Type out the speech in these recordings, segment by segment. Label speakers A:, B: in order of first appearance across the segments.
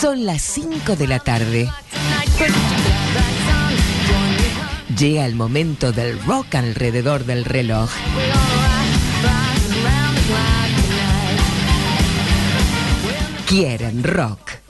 A: Son las 5 de la tarde. Llega el momento del rock alrededor del reloj. Quieren rock.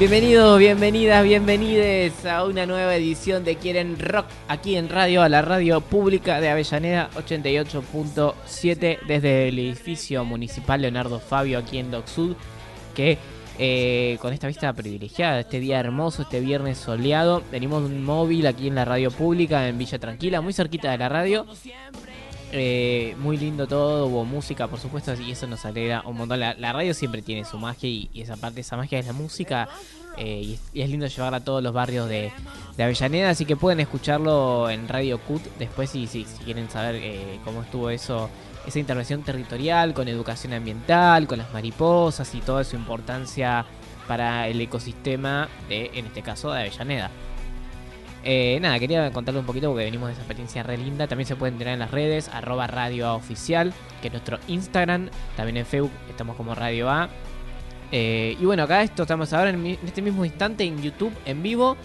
B: Bienvenidos, bienvenidas, bienvenides a una nueva edición de Quieren Rock aquí en radio, a la radio pública de Avellaneda 88.7 desde el edificio municipal Leonardo Fabio aquí en Doc Sud, que eh, con esta vista privilegiada, este día hermoso, este viernes soleado, venimos un móvil aquí en la radio pública en Villa Tranquila, muy cerquita de la radio. Eh, muy lindo todo, hubo música por supuesto y eso nos alegra un montón. La, radio siempre tiene su magia y, esa parte, esa magia es la música eh, y, es, lindo llevarla a todos los barrios de, de Avellaneda, así que pueden escucharlo en Radio CUT después si, si, si quieren saber eh, cómo estuvo eso, esa intervención territorial con educación ambiental, con las mariposas y toda su importancia para el ecosistema de, en este caso, de Avellaneda. Eh, nada, quería contarle un poquito porque venimos de esa experiencia re linda. También se pueden tener en las redes, arroba Radio que es nuestro Instagram. También en Facebook estamos como Radio A. Eh, y bueno, acá esto estamos ahora en, este mismo instante en YouTube, en vivo.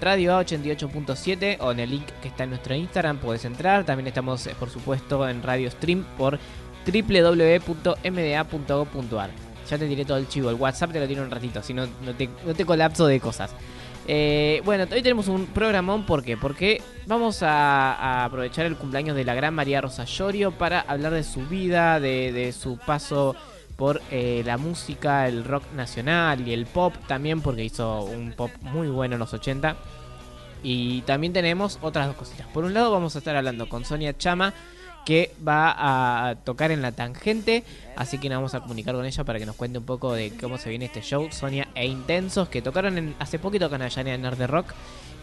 B: Radio A 88.7 o en el link que está en nuestro Instagram puedes entrar. También estamos, eh, por supuesto, en Radio Stream por www.mda.gov.ar. Ya te tiré todo el chivo, el WhatsApp te lo tiro un ratito, si no, no te, no te colapso de cosas. Eh, bueno, hoy tenemos un programón, ¿por qué? Porque vamos a, aprovechar el cumpleaños de la gran María Rosa Llorio para hablar de su vida, de, de su paso por eh, la música, el rock nacional y el pop también, porque hizo un pop muy bueno en los 80. Y también tenemos otras dos cositas. Por un lado vamos a estar hablando con Sonia Chama, que va a tocar en la tangente, así que nos vamos a comunicar con ella para que nos cuente un poco de cómo se viene este show, Sonia e Intensos, que tocaron en- hace poquito con Ayanea Nerd de Rock.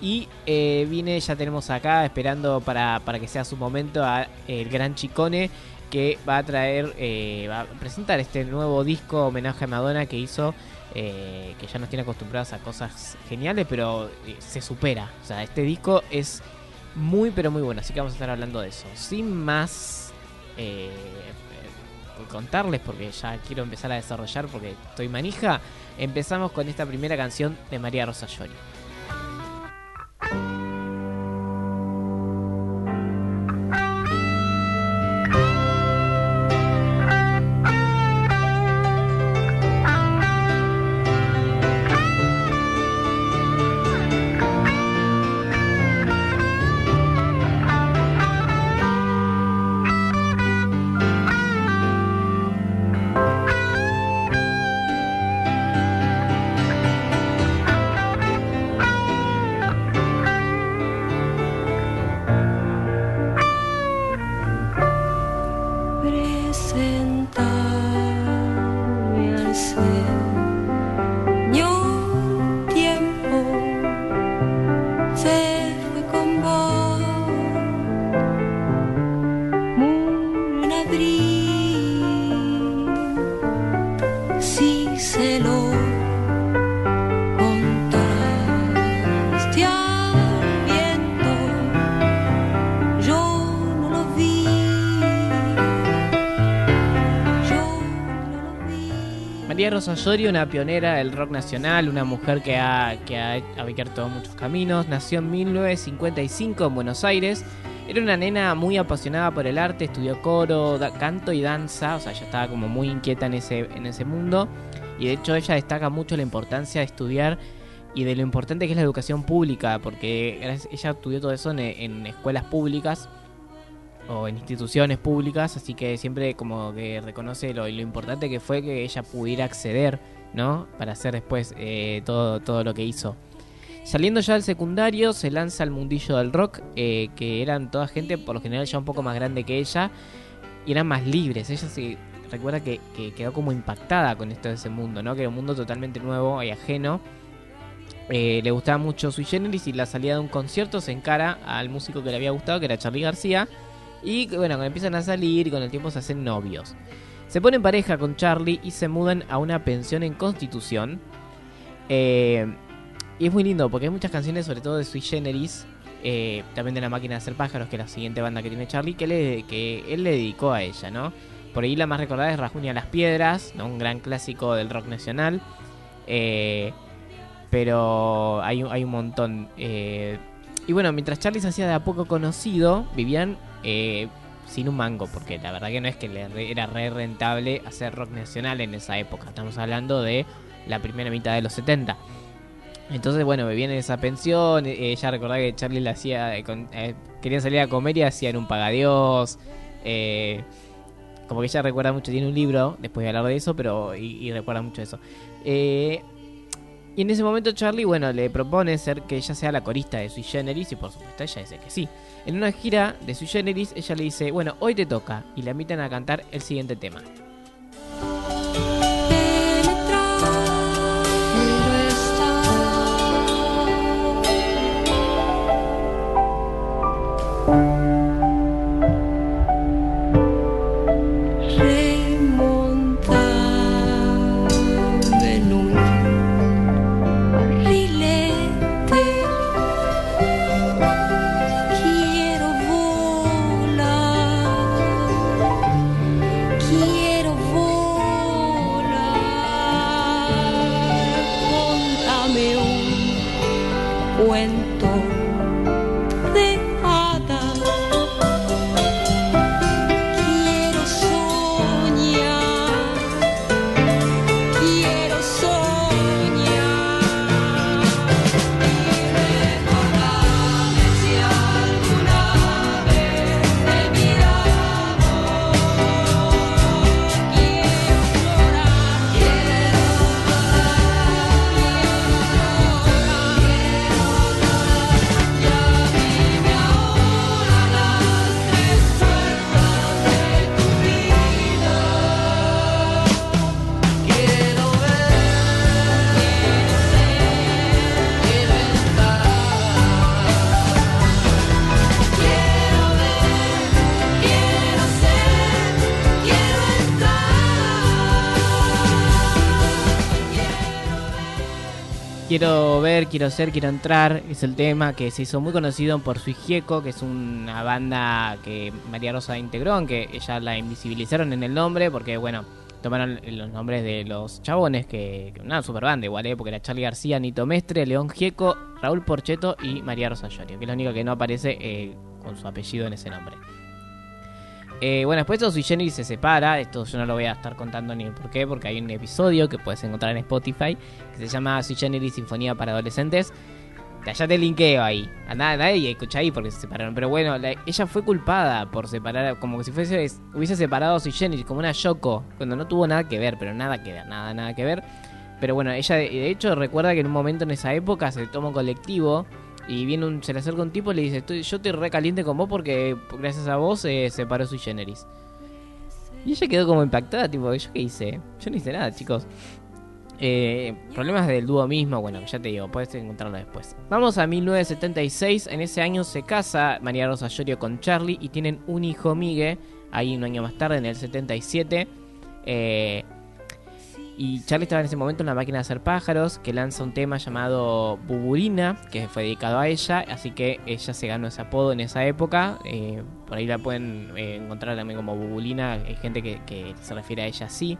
B: Y eh, viene, ya tenemos acá esperando para, para que sea su momento a el gran Chicone que va a traer, eh, va a presentar este nuevo disco homenaje a Madonna que hizo, eh, que ya nos tiene acostumbrados a cosas geniales, pero eh, se supera. O sea, este disco es muy, pero muy bueno, así que vamos a estar hablando de eso. Sin más eh, eh, contarles, porque ya quiero empezar a desarrollar, porque estoy manija, empezamos con esta primera canción de María Rosa Llorio. Rosa Llorio, una pionera del rock nacional, una mujer que ha, que abierto muchos caminos, nació en 1955 en Buenos Aires. Era una nena muy apasionada por el arte, estudió coro, da- canto y danza, o sea, ella estaba como muy inquieta en ese, en ese mundo. Y de hecho ella destaca mucho la importancia de estudiar y de lo importante que es la educación pública, porque ella estudió todo eso en escuelas públicas o en instituciones públicas, así que siempre como que reconoce lo, lo importante que fue que ella pudiera acceder, ¿no? Para hacer después eh, todo, todo lo que hizo. Saliendo ya del secundario, se lanza al mundillo del rock, eh, que eran toda gente por lo general ya un poco más grande que ella, y eran más libres. Ella se recuerda que, que quedó como impactada con esto de ese mundo, ¿no? Que era un mundo totalmente nuevo y ajeno. Eh, le gustaba mucho Sui Generis y la salida de un concierto se encara al músico que le había gustado, que era Charlie García. Y bueno, cuando empiezan a salir y con el tiempo se hacen novios. Se ponen pareja con Charlie y se mudan a una pensión en Constitución. Eh, y es muy lindo porque hay muchas canciones, sobre todo de Sui Generis, eh, también de La Máquina de Hacer Pájaros, que es la siguiente banda que tiene Charlie, que, le, que él le dedicó a ella, ¿no? Por ahí la más recordada es Rajunia las Piedras, ¿no? un gran clásico del rock nacional. Eh, pero hay, hay un montón. y bueno, mientras Charlie se hacía de a poco conocido, vivían eh, sin un mango, porque la verdad que no es que le era re rentable hacer rock nacional en esa época. Estamos hablando de la primera mitad de los 70. Entonces, bueno, vivían en esa pensión. eh, Ella recordaba que Charlie le hacía. eh, eh, querían salir a comer y hacían un pagadiós. Eh, como que ella recuerda mucho, tiene un libro, después de hablar de eso, pero. y, y recuerda mucho eso. Eh, y en ese momento Charlie, bueno, le propone ser que ella sea la corista de Sui Generis y por supuesto ella dice que sí. En una gira de Sui Generis, ella le dice, bueno, hoy te toca y la invitan a cantar el siguiente tema.
C: Quiero ser, quiero
B: entrar. Es el tema que se hizo muy conocido por Sui Gieco, que es una banda que María Rosa integró, aunque ella la invisibilizaron en el nombre, porque bueno, tomaron los nombres de los chabones, que, que una super banda igual, ¿eh? porque era Charlie García, Nito Mestre, León Gieco, Raúl Porcheto y María Rosa Llorio, que es la única que no aparece eh, con su apellido en ese nombre. Eh, bueno, después Sui Generis se separa. Esto yo no lo voy a estar contando ni por qué, porque hay un episodio que puedes encontrar en Spotify que se llama Sui Generis Sinfonía para Adolescentes. Ya te linkeo ahí. A nadie escucha ahí porque se separaron. Pero bueno, la- ella fue culpada por separar, como que si fuese, hubiese separado a Sui Generis, como una Yoko, cuando no tuvo nada que ver, pero nada que ver, nada, nada que ver. Pero bueno, ella de, de hecho recuerda que en un momento en esa época se toma un colectivo y viene un, se le acerca un tipo y le dice, "Estoy- yo estoy re caliente con vos porque gracias a vos se separó Sui Generis. Y ella quedó como impactada, tipo, ¿yo qué hice? Yo no hice nada, chicos. Eh, problemas del dúo mismo, bueno, ya te digo, puedes encontrarlo después. Vamos a 1976, en ese año se casa María Rosa Llorio con Charlie y tienen un hijo Migue, ahí un año más tarde, en el 77. Eh, y Charlie estaba en ese momento en la máquina de hacer pájaros, que lanza un tema llamado Bubulina, que fue dedicado a ella, así que ella se ganó ese apodo en esa época. eh, por ahí la pueden eh, encontrar también como Bubulina, hay gente que, se refiere a ella así.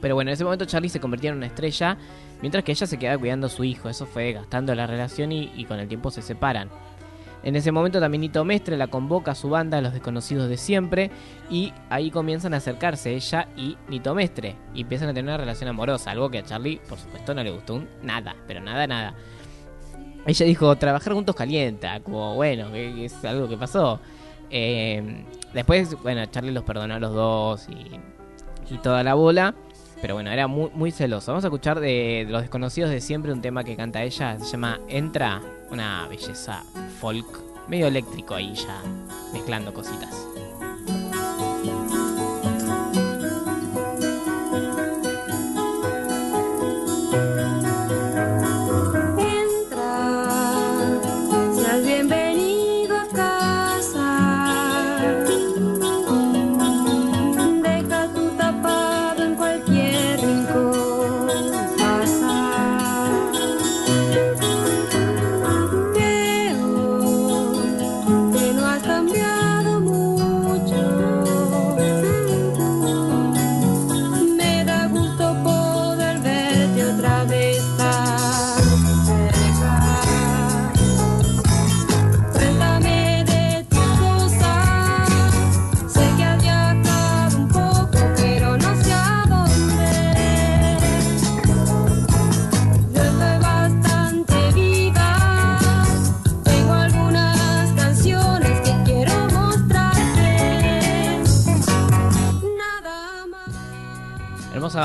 B: Pero bueno, en ese momento Charlie se convertía en una estrella, mientras que ella se quedaba cuidando a su hijo. Eso fue gastando la relación y, y con el tiempo se separan. En ese momento también Nito Mestre la convoca a su banda, Los Desconocidos de Siempre, y ahí comienzan a acercarse ella y Nito Mestre, y empiezan a tener una relación amorosa, algo que a Charlie, por supuesto, no le gustó un nada, pero nada, nada. Ella dijo, trabajar juntos calienta, como bueno, es algo que pasó. Eh, después, bueno, Charlie los perdonó a los dos y, y toda la bola. Pero bueno, era muy, muy celoso. Vamos a escuchar de Los Desconocidos de Siempre un tema que canta ella. Se llama Entra. Una belleza folk. Medio eléctrico ahí ya. Mezclando cositas.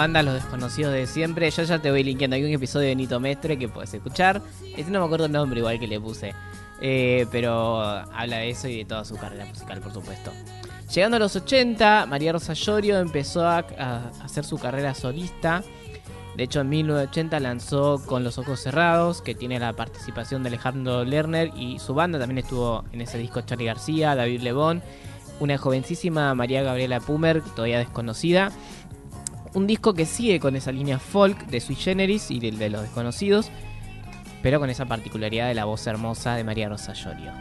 B: Banda, Los Desconocidos de Siempre. Yo ya te voy linkeando. Hay un episodio de Nito Mestre que puedes escuchar. Este no me acuerdo el nombre igual que le puse. Eh, pero habla de eso y de toda su carrera musical, por supuesto. Llegando a los 80, María Rosa Llorio empezó a, a hacer su carrera solista. De hecho, en 1980 lanzó Con los Ojos Cerrados, que tiene la participación de Alejandro Lerner y su banda. También estuvo en ese disco Charlie García, David Lebón, una jovencísima María Gabriela Pumer, todavía desconocida. Un disco que sigue con esa línea folk de Sui Generis y del de los desconocidos, pero con esa particularidad de la voz hermosa de María Rosa Llorio.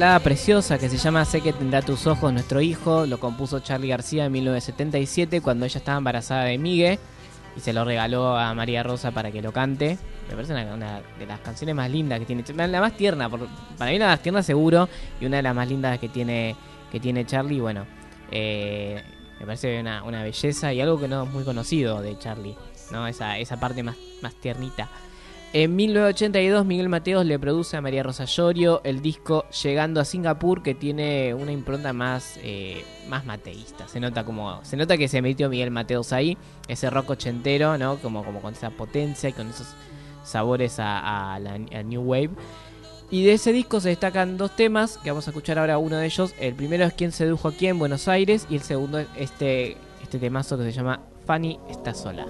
B: Balada preciosa que se llama Sé que tendrá tus ojos nuestro hijo, lo compuso Charlie García en 1977 cuando ella estaba embarazada de Migue y se lo regaló a María Rosa para que lo cante. Me parece una, de las canciones más lindas que tiene, la más tierna, por- para mí la más tierna seguro y una de las más lindas que tiene que tiene Charlie. Bueno, eh, me parece una, una belleza y algo que no es muy conocido de Charlie, no esa esa parte más más tiernita. En 1982 Miguel Mateos le produce a María Rosa Llorio el disco Llegando a Singapur que tiene una impronta más, eh, más mateísta. Se nota como se nota que se metió Miguel Mateos ahí, ese rock ochentero, ¿no? Como, como con esa potencia y con esos sabores a, a la a New Wave. Y de ese disco se destacan dos temas que vamos a escuchar ahora uno de ellos. El primero es Quién sedujo aquí en Buenos Aires y el segundo es este, este temazo que se llama Fanny está sola.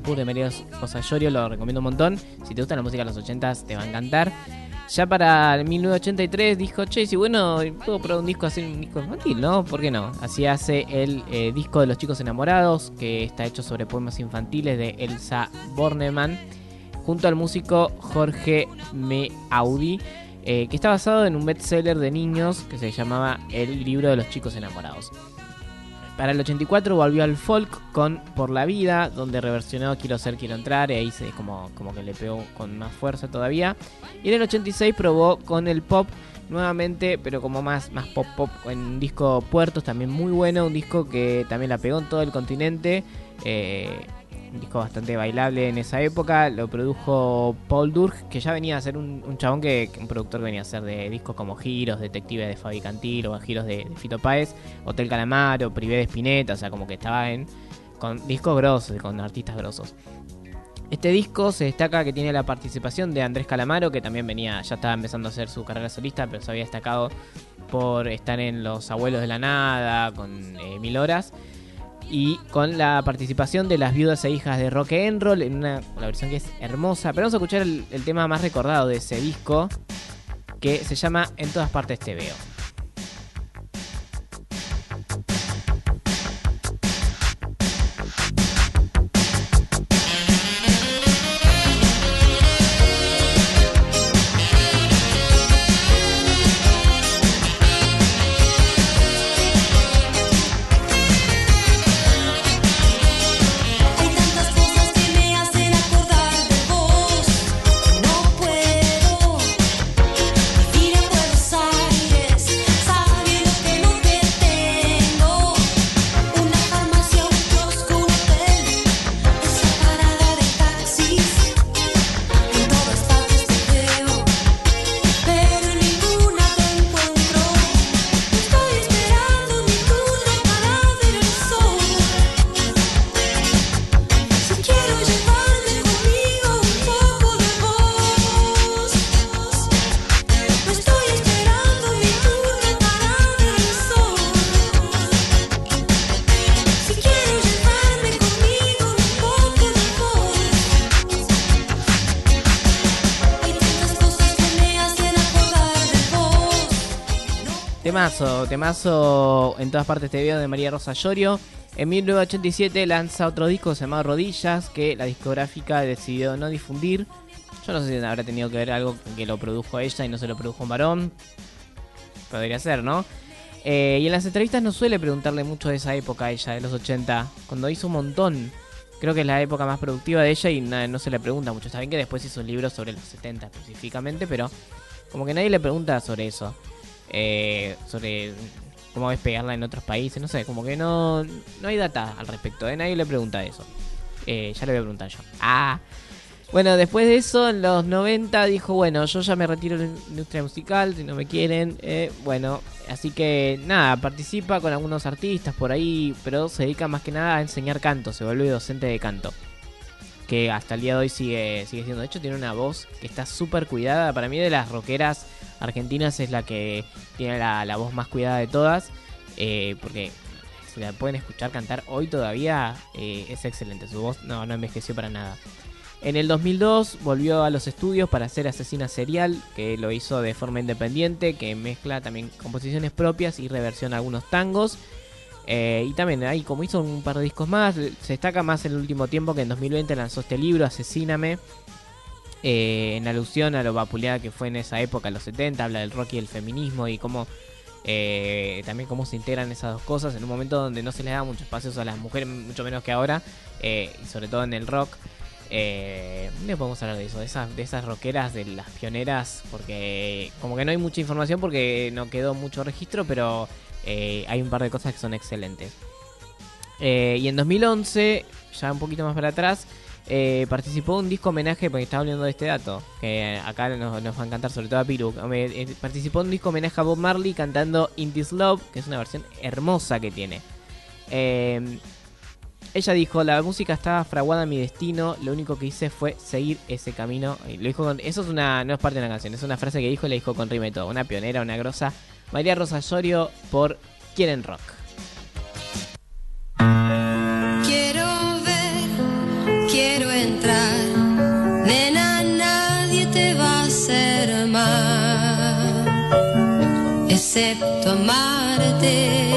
B: Singapur de María Rosa Llorio, lo recomiendo un montón. Si te gusta la música de los 80s, te va a encantar. Ya para el 1983 dijo, che, si bueno, puedo probar un disco así, un disco infantil, ¿no? ¿Por qué no? Así hace el eh, disco de los chicos enamorados, que está hecho sobre poemas infantiles de Elsa Bornemann, junto al músico Jorge Meaudi, eh, que está basado en un bestseller de niños que se llamaba El libro de los chicos enamorados. Para el 84 volvió al folk con Por la vida, donde reversionó Quiero ser, quiero entrar, y ahí se como, como que le pegó con más fuerza todavía. Y en el 86 probó con el pop nuevamente, pero como más, más pop pop, en un disco Puertos, también muy bueno, un disco que también la pegó en todo el continente. eh, un disco bastante bailable en esa época. Lo produjo Paul Durk, que ya venía a ser un, un chabón que, un productor venía a ser de discos como Giros, Detective de Fabi Cantil o Giros de, de Fito Páez, Hotel Calamaro, Privé de Spinetta, o sea, como que estaba en con discos grosos, con artistas grosos. Este disco se destaca que tiene la participación de Andrés Calamaro, que también venía, ya estaba empezando a hacer su carrera solista, pero se había destacado por estar en Los Abuelos de la Nada, con eh, Mil Horas y con la participación de las viudas e hijas de Rock and Roll en una, versión que es hermosa. Pero vamos a escuchar el tema más recordado de ese disco que se llama
A: En todas partes te veo.
B: Temazo, en todas partes te veo de María Rosa Llorio. En 1987 lanza otro disco llamado Rodillas que la discográfica decidió no difundir. Yo no sé si habrá tenido que ver algo que lo produjo ella y no se lo produjo un varón. Podría ser, ¿no? Eh, y en las entrevistas no suele preguntarle mucho de esa época a ella, de los 80, cuando hizo un montón. Creo que es la época más productiva de ella y na- no se le pregunta mucho. Está bien que después hizo libros sobre los 70 específicamente, pero como que nadie le pregunta sobre eso. Eh, sobre cómo despegarla en otros países, no sé, como que no, no hay data al respecto, ¿eh? nadie le pregunta eso. Eh, ya le voy a preguntar yo. Ah. Bueno, después de eso, en los 90 dijo, bueno, yo ya me retiro de la industria musical, si no me quieren. eh, bueno, así que nada, participa con algunos artistas por ahí, pero se dedica más que nada a enseñar canto, se vuelve docente de canto. Que hasta el día de hoy sigue, sigue siendo. De hecho, tiene una voz que está súper cuidada. Para mí, de las rockeras argentinas, es la que tiene la, voz más cuidada de todas. eh, porque si la pueden escuchar cantar hoy todavía, eh, es excelente. Su voz no, no envejeció para nada. En el 2002 volvió a los estudios para hacer Asesina Serial, que lo hizo de forma independiente, que mezcla también composiciones propias y reversiona algunos tangos. Eh, y también ahí, como hizo un par de discos más, se destaca más el último tiempo que en 2020 lanzó este libro, Asesíname, eh, en alusión a lo vapuleada que fue en esa época, los 70, habla del rock y el feminismo y cómo eh, también cómo se integran esas dos cosas en un momento donde no se les da muchos espacios a las mujeres, mucho menos que ahora, eh, y sobre todo en el rock. Eh, podemos hablar de eso, de esas, de esas rockeras, de las pioneras, porque como que no hay mucha información porque no quedó mucho registro, pero hay un par de cosas que son excelentes. Y en 2011, ya un poquito más para atrás, eh, participó un disco homenaje, porque estaba hablando de este dato, que acá nos, va a encantar, sobre todo a Piru. Eh, eh, participó un disco homenaje a Bob Marley cantando In This Love, que es una versión hermosa que tiene. Eh, ella dijo, la música estaba fraguada en mi destino, lo único que hice fue seguir ese camino. Lo dijo con- eso es una, no es parte de una canción, es una frase que dijo y la dijo con rima y todo. Una pionera, una grosa. María Rosa Llorio por Quieren Rock.
D: Nena, nadie te va a hacer
A: mal, excepto amarte.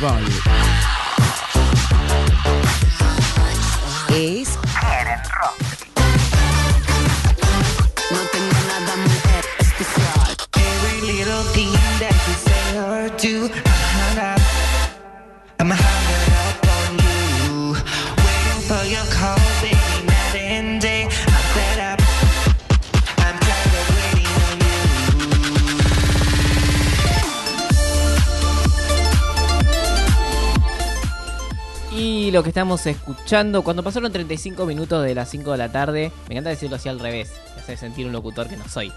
A: Rock
B: que estamos escuchando, cuando pasaron 35 minutos de las 5 de la tarde, me encanta decirlo así al revés, me hace sentir un locutor que no soy.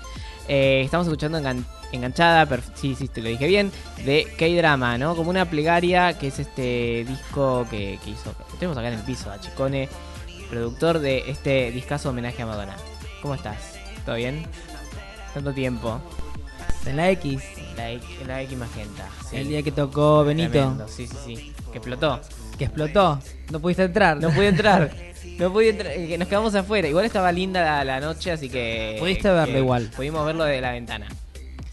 B: Eh, estamos escuchando engan- Enganchada, sí, sí, te lo dije bien, de K-Drama, ¿no? Como una plegaria, que es este disco que, que hizo, que tenemos acá en el piso, a Chicone, productor de este discazo homenaje a Madonna. ¿Cómo estás? ¿Todo bien? Tanto tiempo.
E: En la X,
B: La, X- la X Magenta. sí.
E: el día que tocó Benito,
B: Tremendo, Sí, sí, sí. Que explotó.
E: Que explotó. No pudiste entrar.
B: No pude entrar. No pude entrar. que Nos quedamos afuera. Igual estaba linda la, la noche, así que.
E: Pudiste verlo
B: que
E: igual.
B: Pudimos verlo de la ventana.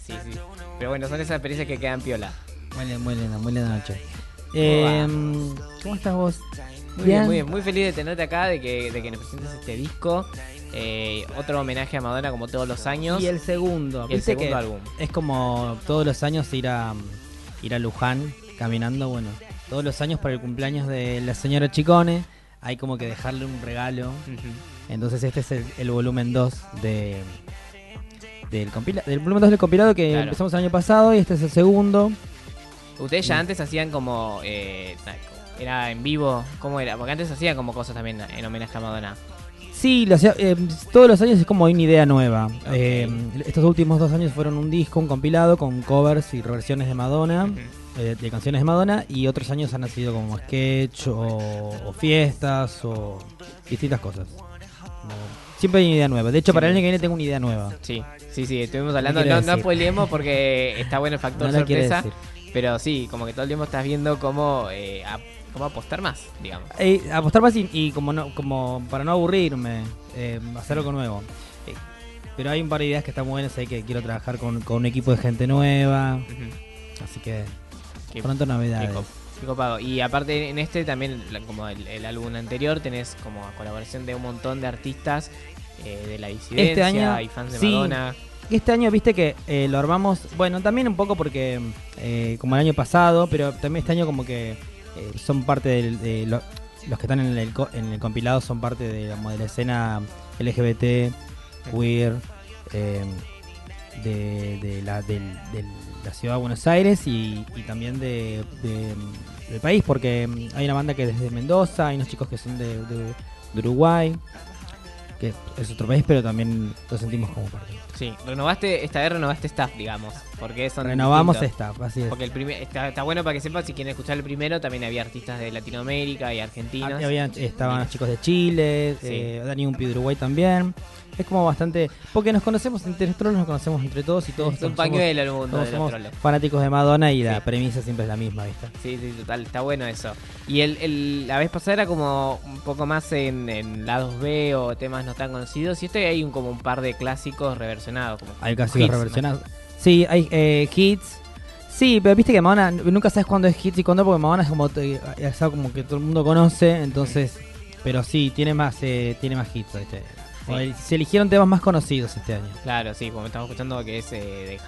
B: Sí, sí. Pero bueno, son esas experiencias que quedan piola.
E: Muy linda, muy linda, muy linda noche. Eh, ¿Cómo estás vos?
B: Muy bien, muy bien. Muy feliz de tenerte acá, de que, de que nos presentes este disco. Eh, otro homenaje a Madonna, como todos los años.
E: Y el segundo.
B: Y el segundo álbum.
E: Es como todos los años ir a ir a Luján caminando, bueno, todos los años para el cumpleaños de la señora Chicone, hay como que dejarle un regalo. Entonces este es el, el volumen 2 de del, compila del volumen 2 del compilado que
B: Claro.
E: empezamos el año pasado y este es el segundo.
B: Ustedes ya antes hacían como. eh, era en vivo. ¿Cómo era? Porque antes hacían como cosas también en homenaje a Madonna.
E: Sí, lo hacía- eh, todos los años es como una idea nueva. Eh, estos últimos dos años fueron un disco, un compilado con covers y reversiones de Madonna, eh, de canciones de Madonna, y otros años han sido como sketch o, o fiestas o distintas cosas. Como- siempre hay una idea nueva. De hecho, para el año que viene tengo una idea nueva.
B: Sí, sí, sí, estuvimos hablando. No, no
E: decir?
B: spoileemos porque está bueno el factor
E: No
B: sorpresa. Pero sí, como que todo el tiempo estás viendo cómo, eh, cómo apostar más, digamos.
E: Eh, apostar más y, y como no, como para no aburrirme, eh, hacer algo nuevo. Eh, pero hay un par de ideas que están buenas, hay que quiero trabajar con, con un equipo de gente nueva, así que
B: Qué-
E: pronto novedades.
B: qué copado. Y aparte en este también, como el, el álbum anterior, tenés como colaboración de un montón de artistas eh, de la disidencia
E: Este año,
B: y fans de
E: sí.
B: Madonna.
E: este año, viste que eh, lo armamos, bueno, también un poco porque, eh, como el año pasado, pero también este año como que son parte del- de, lo- los que están en el, en el compilado son parte de, como de la escena LGBT, queer, de, de la, del- del- la ciudad de Buenos Aires y, y también de, de- del país, porque hay una banda que es desde Mendoza, hay unos chicos que son de, Uruguay, que es otro país, pero también lo sentimos como parte.
B: Sí, renovaste, esta vez renovaste staff, digamos. Porque son
E: Renovamos
B: distintos.
E: esta, así es.
B: Porque el primer, está, está bueno para que sepan, si quieren escuchar el primero, también había artistas de Latinoamérica y argentinos.
E: Habían- estaban los chicos de Chile,
B: Sí.
E: eh, Dani Umpi de Uruguay también. Es como bastante. Porque nos conocemos entre nosotros, nos conocemos entre todos y todos
B: Es un pañuelo el mundo de los
E: somos
B: troles.
E: fanáticos de Madonna y la premisa siempre es la misma, ¿viste?
B: Sí, sí, total, está bueno eso. Y el, el- la vez pasada era como un poco más en, en lados B o temas no tan conocidos. Y este hay un, como un par de clásicos reversionados. Como
E: Hay clásicos reversionados. Sí, hay eh, hits. Sí, pero viste que Madonna nunca sabes cuándo es hits y cuándo, porque Madonna es como, es algo como que todo el mundo conoce, entonces. Pero sí, tiene más, eh, tiene más hits. ¿viste?
B: Sí.
E: Se eligieron temas más conocidos este año.
B: Claro, sí, como estamos escuchando que es eh, de.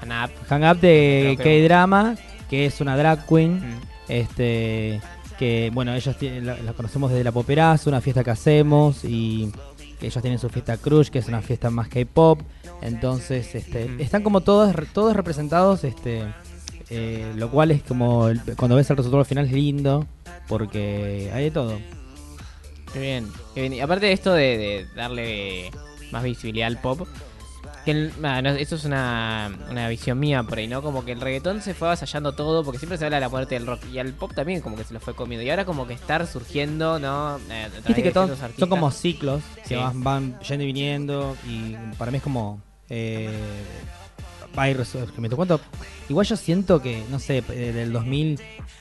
E: Hang Up de
B: Creo que-
E: K-Drama, que es una drag queen.
B: Mm.
E: Este, que bueno, ellos tienen, la, la conocemos desde la Poperazo, una fiesta que hacemos y que ellos tienen su fiesta Crush, que es una fiesta más K-pop. Entonces, este, están como todos todos representados, este, eh, lo cual es como cuando ves el resultado final es lindo porque hay de todo.
B: Qué bien, qué bien. Y aparte de esto de, de darle más visibilidad al pop, que el- ah, no, eso es una, una visión mía por ahí, ¿no? Como que el reggaetón se fue avasallando todo, porque siempre se habla de la muerte del rock, y al pop también como que se lo fue comiendo. Y ahora como que estar surgiendo, ¿no? Eh,
E: Viste que todos son como ciclos
B: Sí.
E: que van, van yendo y viniendo y para mí es como eh, ir resurgimiento. ¿Cuánto? Igual yo siento que, no sé, eh, del 2000,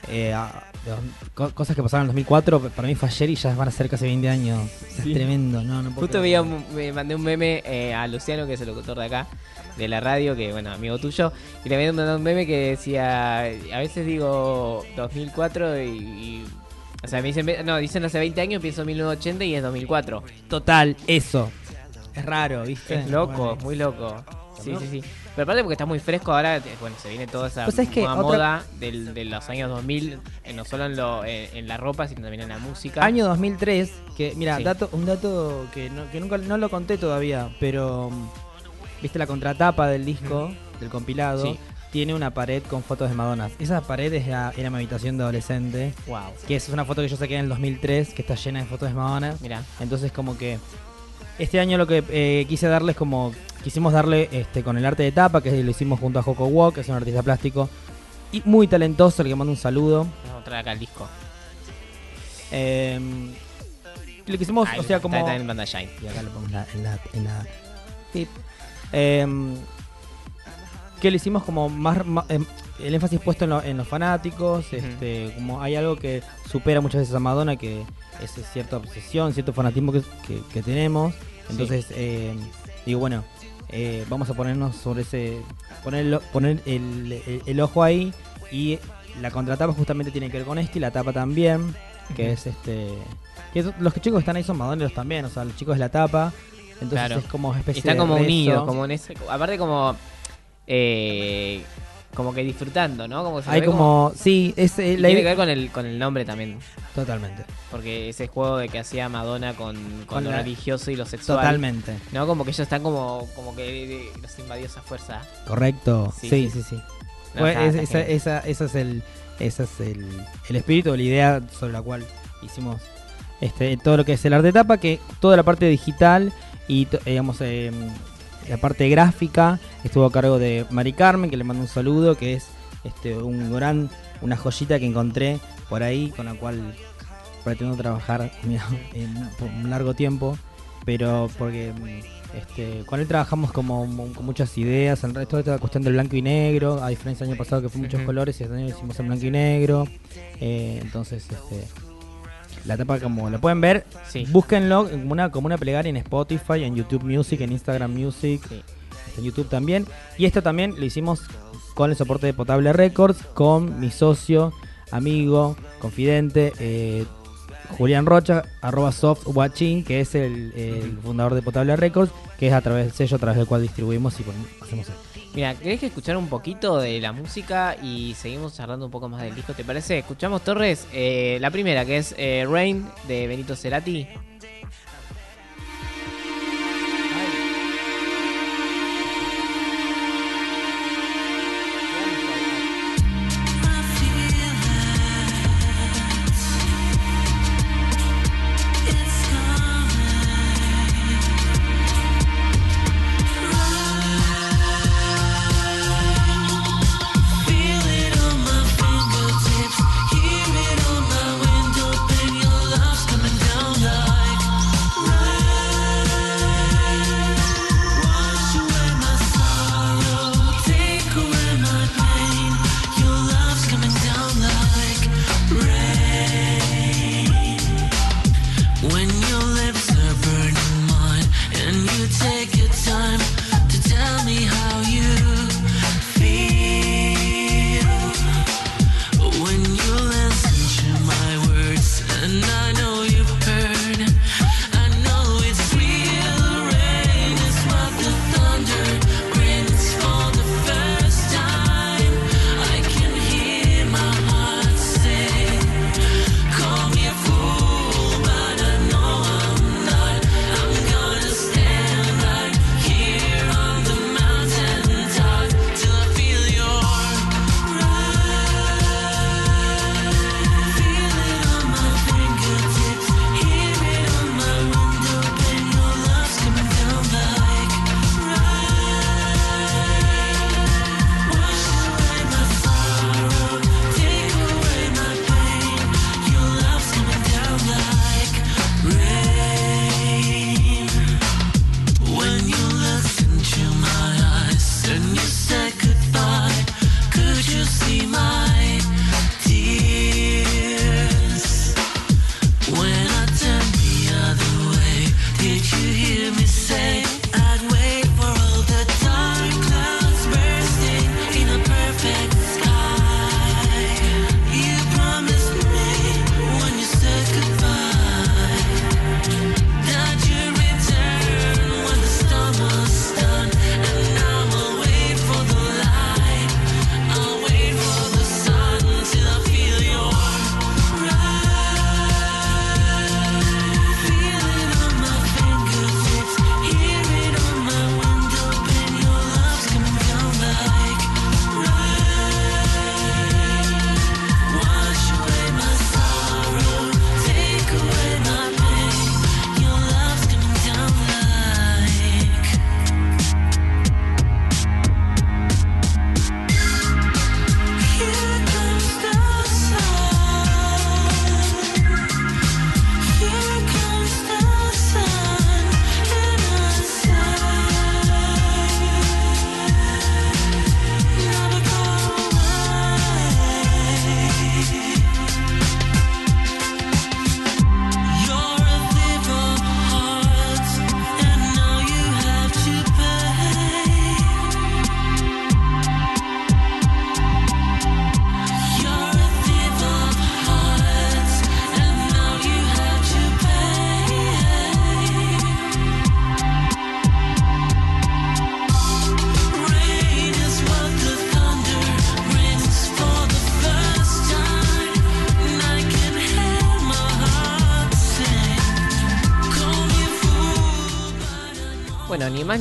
E: eh, a- de cosas que pasaron en el 2004, para mí fue ayer y ya van a ser casi 20 años.
B: Sí.
E: Es tremendo, no, no puedo
B: Justo veía un- me mandé un meme eh, a Luciano, que es el locutor de acá, de la radio, que bueno, amigo tuyo, y le había mandado un meme que decía, a veces digo 2004 y... y- o sea, me dicen, no, dicen hace 20 años, pienso 1980 y es 2004.
E: Total, eso. Es raro, ¿viste?
B: Es loco,
E: Bueno.
B: muy loco. Sí, sí, sí. Pero aparte porque está muy fresco ahora, eh, bueno, se viene toda esa
E: Pues es que
B: nueva
E: otra-
B: moda del- de los años 2000, eh, no solo en, lo, eh, en la ropa, sino también en la música.
E: Año 2003, que mira,
B: Sí.
E: dato, un dato que, no, que nunca no lo conté todavía, pero mm, viste la contratapa del disco, del compilado,
B: Sí.
E: tiene una pared con fotos de Madonna. Esa pared es la- era mi habitación de adolescente,
B: Wow.
E: que es una foto que yo saqué en el 2003, que está llena de fotos de Madonna.
B: Mira,
E: Entonces como que este año lo que eh, quise darles como quisimos darle este con el arte de tapa, que lo hicimos junto a Joko Wok, que es un artista plástico y muy talentoso, al que mando un saludo.
B: vamos a traer acá el disco.
E: Eh, lo que hicimos, o sea, como
B: está en pantalla ahí.
E: y acá lo ponemos en la, en la, en la tip. Em, que lo hicimos como más, em, el énfasis puesto en, lo- en los fanáticos, este, como hay algo que supera muchas veces a Madonna, que es cierta obsesión, cierto fanatismo que, que- que tenemos. Entonces, em, digo, bueno, eh, vamos a ponernos sobre ese, poner, el- poner el, el- el ojo ahí y la contratapa justamente tiene que ver con esto y la tapa también, que es este, que los chicos que están ahí son madoneros también, o sea, los chicos de la tapa. Entonces
B: Claro.
E: es como especie
B: están
E: de
B: como
E: rezo.
B: unidos, como en ese, aparte como eh, como que disfrutando, ¿no? Como que se
E: Hay
B: ve
E: como, sí, es eh, la
B: tiene que
E: idea-
B: ver con el con el nombre también,
E: totalmente,
B: porque ese juego de que hacía Madonna con, con,
E: Con
B: lo
E: la-
B: religioso y lo sexual.
E: totalmente,
B: No, como que ellos están como como que eh, los invadió esa fuerza.
E: correcto,
B: Sí,
E: sí,
B: sí.
E: sí, sí.
B: No,
E: Pues
B: está-
E: es- esa, esa, esa es el, esa es el, el espíritu, la idea sobre la cual hicimos este todo lo que es el arte de tapa, que toda la parte digital y to- digamos eh, la parte gráfica estuvo a cargo de Mari Carmen, que le mando un saludo, que es este un gran, una joyita que encontré por ahí, con la cual pretendo trabajar mira, en, un largo tiempo, pero porque este, con él trabajamos como con muchas ideas, en toda esta cuestión del blanco y negro, a diferencia del año pasado que fue muchos colores y este año lo hicimos en blanco y negro, eh, entonces este, la tapa como la pueden ver,
B: Sí.
E: búsquenlo como una, como una plegaria en Spotify, en YouTube Music, en Instagram Music,
B: Sí.
E: en YouTube también. Y esto también lo hicimos con el soporte de Potable Records, con mi socio, amigo, confidente, eh, Julián Rocha, arroba softwatching, que es el, el fundador de Potable Records, que es a través del sello a través del cual distribuimos y hacemos esto.
F: Mira, ¿querés que escuchar un poquito de la música y seguimos charlando un poco más del disco? ¿Te parece? Escuchamos, Torres, eh, la primera, que es eh, Rain, de Benito Cerati.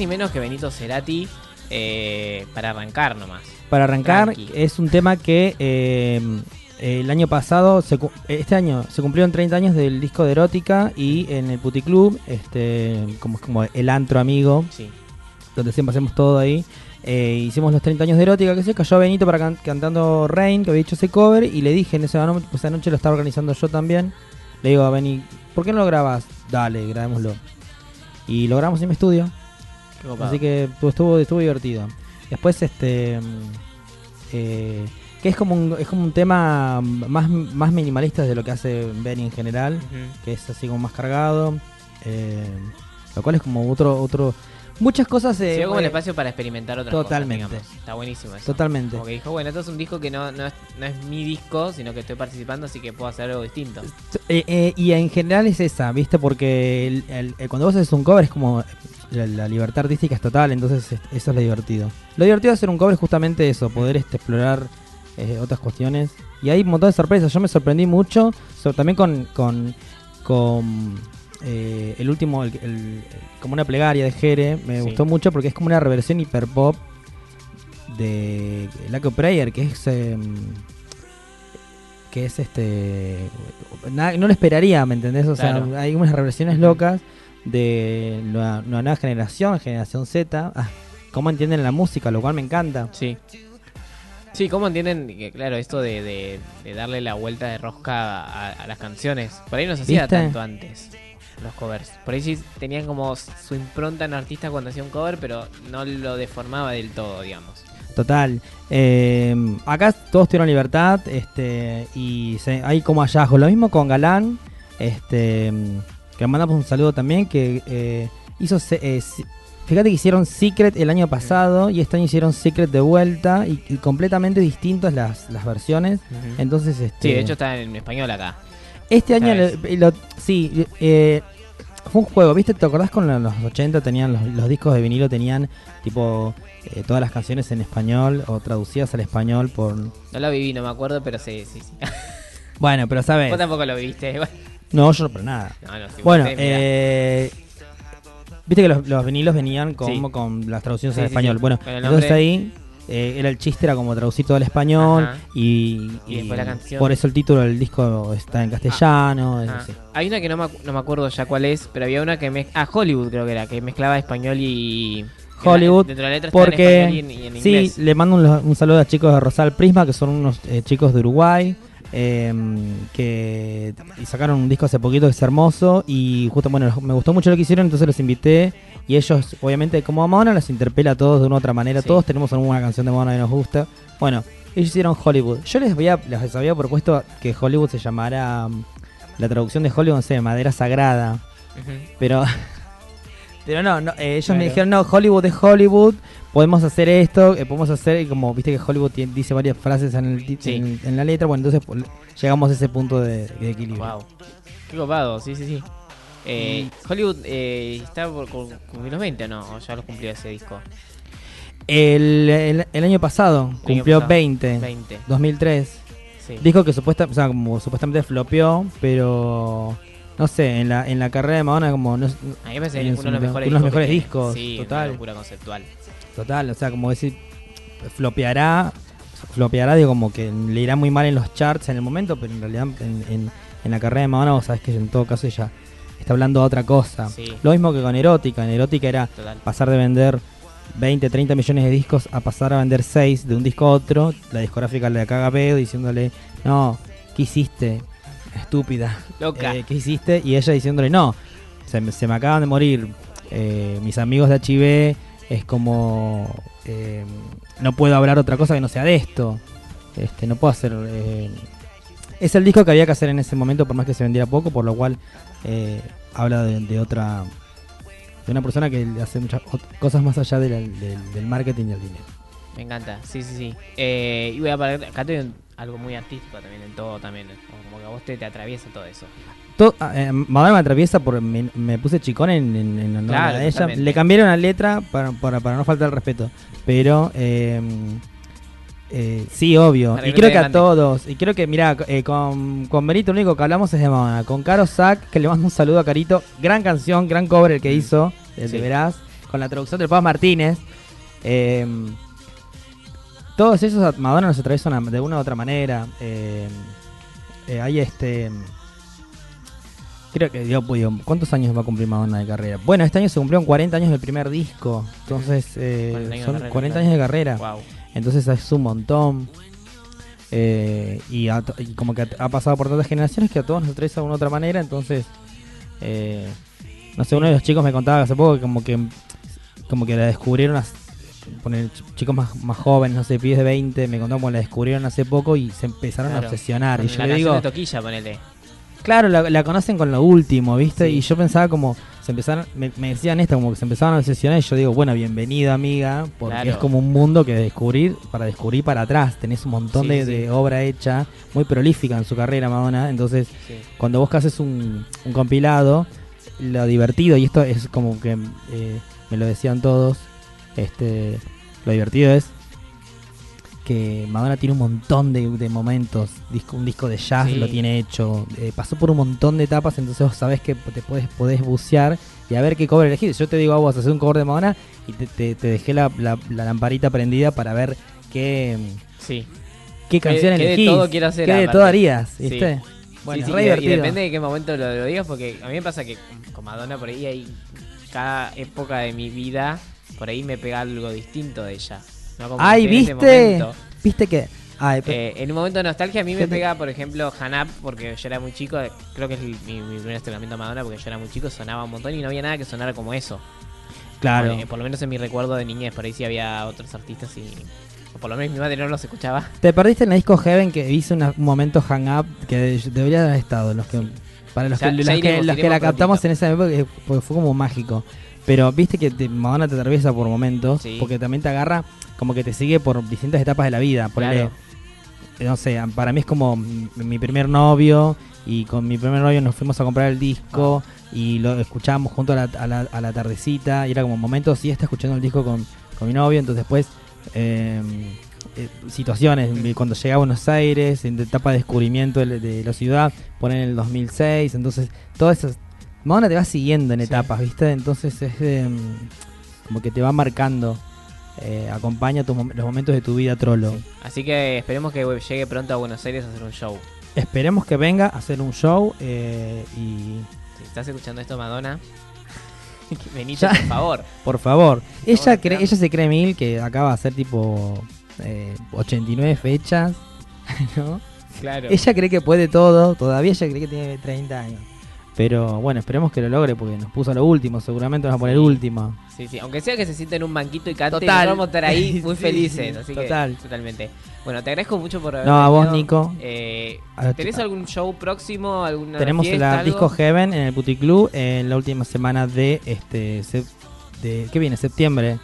F: Ni menos que Benito Cerati eh, para arrancar nomás.
E: Para arrancar,
F: Tranqui.
E: es un tema que eh, el año pasado, se este año, se cumplieron 30 años del disco de Erótica y en el Puticlub, este, como es como el antro amigo,
F: Sí.
E: donde siempre hacemos todo ahí. eh, hicimos los 30 años de erótica, que se cayó Benito para can- cantando Rain, que había hecho ese cover, y le dije en esa, no- esa noche lo estaba organizando yo también. Le digo a Beni, ¿por qué no lo grabas? Dale, grabémoslo. Y lo grabamos en mi estudio. Así que estuvo, estuvo, divertido. Después, este. mm, eh, que es como un, es como un tema más, más minimalista de lo que hace Benny en general que es así como más cargado, eh, lo cual es como otro otro muchas cosas.
B: Se
E: eh,
B: dio como el
E: eh,
B: espacio para experimentar otras
E: Totalmente.
B: cosas. digamos. Está buenísimo eso.
E: Totalmente.
B: Como que dijo, bueno, esto es un disco que no, no, es, no es mi disco, sino que estoy participando, así que puedo hacer algo distinto.
E: Eh, eh, y en general es esa, ¿viste? Porque el- el- el- cuando vos haces un cover es como. La, la libertad artística es total, entonces es- eso es lo divertido. Lo divertido de hacer un cover es justamente eso, poder este, explorar eh, otras cuestiones. Y hay un montón de sorpresas. Yo me sorprendí mucho, también con. con, con eh, el último, el- el- como una plegaria de Jere, me
B: Sí.
E: gustó mucho porque es como una reversión hiperpop de Lack of Prayer, que es. em, que es este. no lo esperaría, ¿me entendés? O sea, hay unas reversiones locas de la, la nueva generación, generación Z. Ah, cómo entienden la música, lo cual me encanta.
B: Sí. Sí, ¿cómo entienden que, claro, esto de, de- de darle la vuelta de rosca a, a las canciones? Por ahí no se hacía tanto antes, los covers. Por ahí sí tenían como su impronta en artista cuando hacía un cover, pero no lo deformaba del todo, digamos.
E: Total. Eh, acá todos tuvieron libertad este y se- hay como hallazgos. Lo mismo con Galán, este que mandamos un saludo también, que eh, hizo... eh, fíjate que hicieron Secret el año pasado y este año hicieron Secret de vuelta y, y completamente distintas las, las versiones. Entonces, este,
B: Sí, de hecho está en español acá.
E: Este año, lo- lo- sí, eh, fue un juego, ¿viste? ¿Te acordás con los 80 tenían los, los discos de vinilo tenían tipo eh, todas las canciones en español o traducidas al español por...
B: No lo viví, no me acuerdo, pero sí, sí, sí.
E: Bueno, pero sabes...
B: Vos tampoco lo. Bueno,
E: No, yo no, pero nada.
B: no, no, sí,
E: Bueno, eh, viste que los, los vinilos venían como
B: Sí.
E: con las traducciones
B: Sí,
E: al
B: sí,
E: español. Bueno,
B: Con
E: entonces ahí eh, era el chiste, era como traducir todo al español
B: Ajá.
E: y,
B: Y después la canción.
E: por eso el título del disco está en castellano.
B: Ah,
E: así.
B: Hay una que no me, no me acuerdo ya cuál es, pero había una que mez... Ah, Hollywood creo que era, que mezclaba español y...
E: Hollywood,
B: de la letra está en
E: porque
B: y en, en
E: sí, le mando un, un saludo a chicos de Rosal Prisma, que son unos eh, chicos de Uruguay, eh, que sacaron un disco hace poquito que es hermoso y justo, bueno, me gustó mucho lo que hicieron, entonces los invité y ellos, obviamente, como a Madonna, los interpela a todos de una u otra manera,
B: Sí.
E: todos tenemos alguna canción de Madonna que nos gusta. Bueno, ellos hicieron Hollywood. Yo les, había, les había propuesto que Hollywood se llamara, mm, la traducción de Hollywood, no sé, Madera Sagrada. Pero, pero no, no, eh, ellos me dijeron, no, Hollywood es Hollywood, podemos hacer esto, eh, podemos hacer, y como viste que Hollywood tiene- dice varias frases en, el,
B: Sí.
E: en, en la letra, bueno, entonces pues, llegamos a ese punto de, de equilibrio.
B: Wow. Qué copado, sí, sí, sí. Eh, Hollywood eh, está por cu- cumplir los 20 o no, o ya los cumplió ese disco.
E: El, el- el año pasado
B: El año
E: cumplió
B: pasado,
E: 20,
B: 20.
E: 2003.
B: Sí.
E: Dijo que supuesta, o sea, como supuestamente flopeó, pero no sé, en la, en la carrera de Madonna como no,
B: A mí me parece uno de los mejores
E: uno de los
B: discos.
E: mejores discos,
B: Sí,
E: total.
B: Una locura conceptual.
E: Total, o sea, como decir, flopeará, flopeará, digo, como que le irá muy mal en los charts en el momento, pero en realidad en, en- en la carrera de Madonna vos sabés que en todo caso ella está hablando de otra cosa.
B: Sí.
E: Lo mismo que con Erótica, en Erótica era
B: Total.
E: pasar de vender 20, 30 millones de discos a pasar a vender 6 de un disco a otro, la discográfica le caga pedo diciéndole, no, ¿qué hiciste? Estúpida.
B: Loca.
E: Eh, ¿Qué hiciste? Y ella diciéndole, no, se me, se me acaban de morir eh, mis amigos de HIV, es como, eh, no puedo hablar otra cosa que no sea de esto. Este, no puedo hacer... eh, es el disco que había que hacer en ese momento, por más que se vendiera poco, por lo cual eh, habla de, de otra... De una persona que hace muchas cosas más allá de la- del, del marketing y el dinero.
B: Me encanta, sí, sí, sí. Eh, y voy a parar, acá tengo algo muy artístico también en todo también. Como que a vos te, te atraviesa todo eso.
E: To- ah, eh, me atraviesa por me, me puse chicón en, en, en honor
B: Claro,
E: a ella. Le cambiaron la letra para, para, para no faltar el respeto. Pero eh, eh, sí, obvio.
B: Para
E: Y
B: que
E: creo que a
B: grande.
E: todos. Y creo que, mira, con, con Benito lo único que hablamos es de Madonna. Con Caro Sack, que le mando un saludo a Carito. Gran canción, gran cover el que hizo, el
B: Sí.
E: de Verás. Con la traducción del Paz Martínez. Eh, todos esos a Madonna nos atraviesan de una u otra manera. Eh, eh, hay este. Creo que digo, ¿cuántos años va a cumplir Madonna de carrera? Bueno, este año se cumplieron 40 años del primer disco. Entonces, eh,
B: 40 años de
E: son
B: carrera,
E: 40
B: claro.
E: años de carrera.
B: Wow.
E: Entonces es un montón. Eh, y, y como que ha pasado por tantas generaciones que a todos nos atraviesa de una otra manera. Entonces, eh, no sé, uno de los chicos me contaba hace poco que como que como que la descubrieron, as- poner ch- chicos más, más jóvenes, no sé, pibes de 20, me contaba como la descubrieron hace poco y se empezaron
B: Claro.
E: a obsesionar. Y
B: Con
E: yo
B: la
E: le digo,
B: de Toquilla, ponele.
E: Claro, la, la conocen con lo último, ¿viste?
B: Sí.
E: Y yo pensaba como, se empezaron, me, me decían esto, como que se empezaban a obsesionar y yo digo, bueno, bienvenida amiga, porque
B: Claro.
E: es como un mundo que descubrir, para descubrir para atrás, tenés un montón
B: Sí,
E: de,
B: sí.
E: de obra hecha, muy prolífica en su carrera Madonna, entonces
B: Sí.
E: cuando vos haces un, un compilado, lo divertido, y esto es como que eh, me lo decían todos, este lo divertido es que Madonna tiene un montón de, de momentos, disco, un disco de jazz
B: Sí.
E: lo tiene hecho, eh, pasó por un montón de etapas, entonces vos sabés que te podés, podés bucear y a ver qué cover elegir. Yo te digo a vos, hacer un cover de Madonna y te, te- te dejé la, la- la lamparita prendida para ver qué,
B: Sí.
E: qué canción
B: qué de
E: elegís,
B: todo quiero hacer,
E: qué de
B: aparte.
E: todo harías,
B: Sí.
E: ¿viste? Bueno,
B: Sí,
E: re
B: y- y,
E: divertido.
B: depende de qué momento lo, lo digas, porque a mí me pasa que con- con Madonna por ahí hay cada época de mi vida, por ahí me pega algo distinto de ella.
E: Ay, ¿viste? ¿Viste que? Ay,
B: Eh, en un momento de nostalgia a mí me pega, por ejemplo, Hanap, porque yo era muy chico, creo que es mi, mi primer acercamiento a Madonna, porque yo era muy chico, sonaba un montón y no había nada que sonara como eso.
E: claro.
B: Eh, por lo menos en mi recuerdo de niñez, por ahí sí había otros artistas y... Por lo menos mi madre no los escuchaba.
E: Te perdiste en el disco Heaven que hice una- un momento hang up que de- debería haber estado. Los que, para los
B: Ya-
E: que, los que- los que la captamos en esa época fue como mágico. Pero viste que te, Madonna te atraviesa por momentos,
B: Sí.
E: porque también te agarra, como que te sigue por distintas etapas de la vida. Ponele,
B: Claro.
E: eh, no sé, para mí es como mi primer novio y con mi primer novio nos fuimos a comprar el disco y lo escuchábamos junto a la, a la- a la tardecita y era como momentos, sí, está escuchando el disco con, con mi novio, entonces después eh, eh, situaciones, cuando llegué a Buenos Aires, en etapa de descubrimiento de, de la ciudad, poner en el 2006, entonces todas esas... Madonna te va siguiendo en
B: Sí.
E: etapas, ¿viste? Entonces es eh, como que te va marcando, eh, acompaña tus los momentos de tu vida trolo.
B: Así que esperemos que llegue pronto a Buenos Aires a hacer un show.
E: Esperemos que venga a hacer un show eh, y
B: Si estás escuchando esto, Madonna, venite,
E: Ya.
B: por favor.
E: por favor, ella, cree, ella se cree mil que acaba de hacer tipo eh, 89 fechas, ¿no?
B: Claro.
E: Ella cree que puede todo, todavía ella cree que tiene 30 años. Pero bueno, esperemos que lo logre porque nos puso a lo último, seguramente nos va a poner
B: Sí.
E: último.
B: Sí, sí. Aunque sea que se siente en un banquito y cante,
E: Total.
B: nos vamos a estar ahí muy
E: Sí,
B: felices.
E: sí,
B: así
E: total.
B: que, totalmente. Bueno, te agradezco mucho por haber
E: No, a vos,
B: venido.
E: Nico.
B: Eh,
E: A-
B: ¿Tenés algún show próximo? ¿Alguna
E: Tenemos
B: fiesta,
E: el
B: algo?
E: disco Heaven en el Puticlub en la última semana de este de ¿qué viene? Septiembre.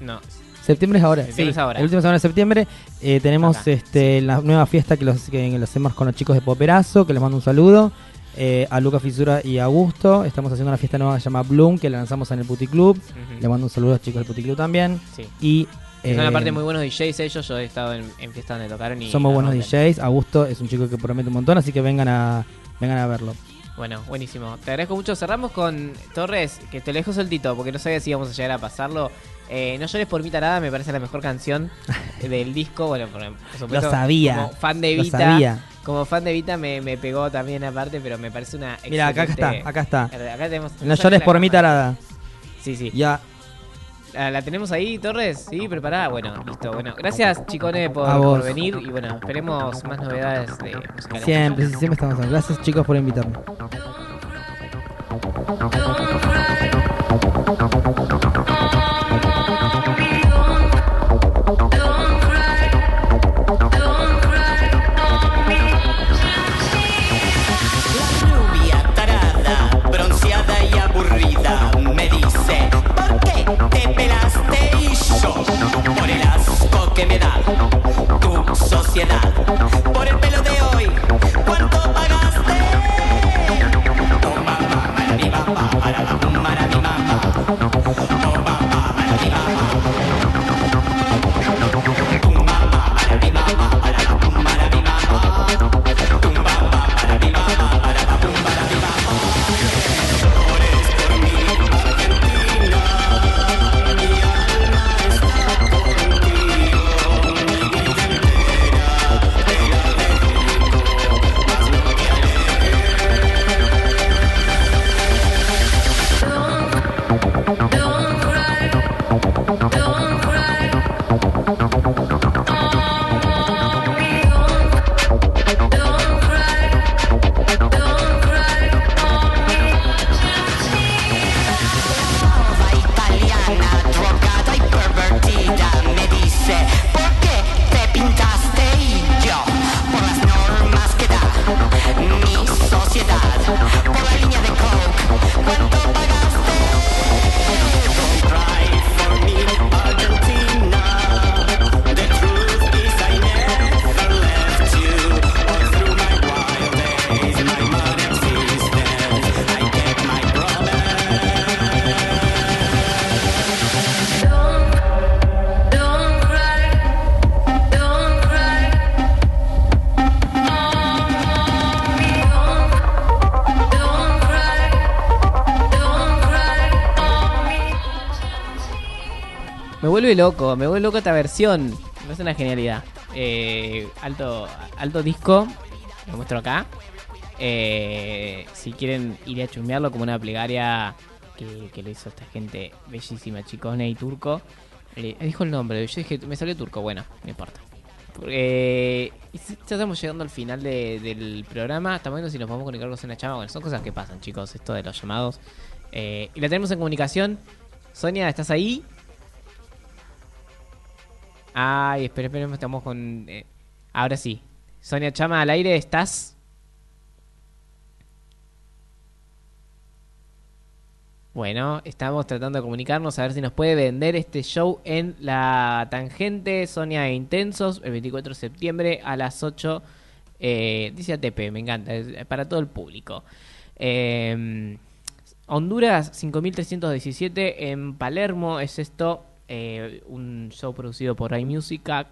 B: No.
E: Septiembre es ahora.
B: Septiembre
E: sí,
B: es ahora.
E: La última semana de septiembre eh, tenemos
B: Acá,
E: este la nueva fiesta que, los, que lo hacemos con los chicos de Poperazo, que les mando un saludo. Eh, a Luca Fisura y a Augusto. Estamos haciendo una fiesta nueva que se llama Bloom, que la lanzamos en el Puticlub.
B: Ujú.
E: Le mando un saludo a los chicos del Puticlub también.
B: Sí.
E: Y
B: Son
E: eh,
B: aparte muy buenos DJs ellos. Yo he estado en, en fiestas donde tocaron y.
E: somos buenos. DJs. Augusto es un chico que promete un montón, así que vengan a vengan a verlo.
B: Bueno, buenísimo. Te agradezco mucho. Cerramos con Torres, que te lo dejo soltito porque no sabía si íbamos a llegar a pasarlo. Eh, no llores por mi tarada, me parece la mejor canción del disco. Bueno, por, por supuesto,
E: Lo sabía.
B: Como fan de
E: Lo
B: Vita,
E: sabía.
B: Como fan de Vita me, me pegó también aparte, pero me parece una
E: Mira, acá
B: excelente-
E: está, acá está.
B: Acá tenemos.
E: No llores por mi tarada.
B: Sí, sí.
E: Ya.
B: ¿La, la tenemos ahí, Torres? Sí, preparada. Bueno, listo. Bueno, gracias, chicones, por, venir. Y bueno, esperemos más novedades de musicales.
E: Siempre, siempre estamos hablando. Gracias chicos por invitarme.
G: Sociedad,
B: vuelve loco, me vuelve loco esta versión. Me parece una genialidad. Eh, alto, alto disco, lo muestro acá. Eh, si quieren ir a chusmearlo como una plegaria que, que lo hizo esta gente bellísima, chicos, Ney Turco. Eh, dijo el nombre, yo dije, me salió turco, bueno, no importa. Eh, y ya estamos llegando al final de- del programa. Estamos viendo si nos podemos comunicar con Sonia Chama. Bueno, son cosas que pasan, chicos, esto de los llamados. Eh, y la tenemos en comunicación. Sonia, ¿estás ahí? Ay, espera, espera, estamos con... eh, ahora sí. Sonia Chama, al aire, ¿estás? Bueno, estamos tratando de comunicarnos a ver si nos puede vender este show en la tangente Sonia e Intensos el 24 de septiembre a las 8. Eh, dice ATP, me encanta, es para todo el público. Eh, Honduras 5317 en Palermo es esto, eh, un show producido por iMusica.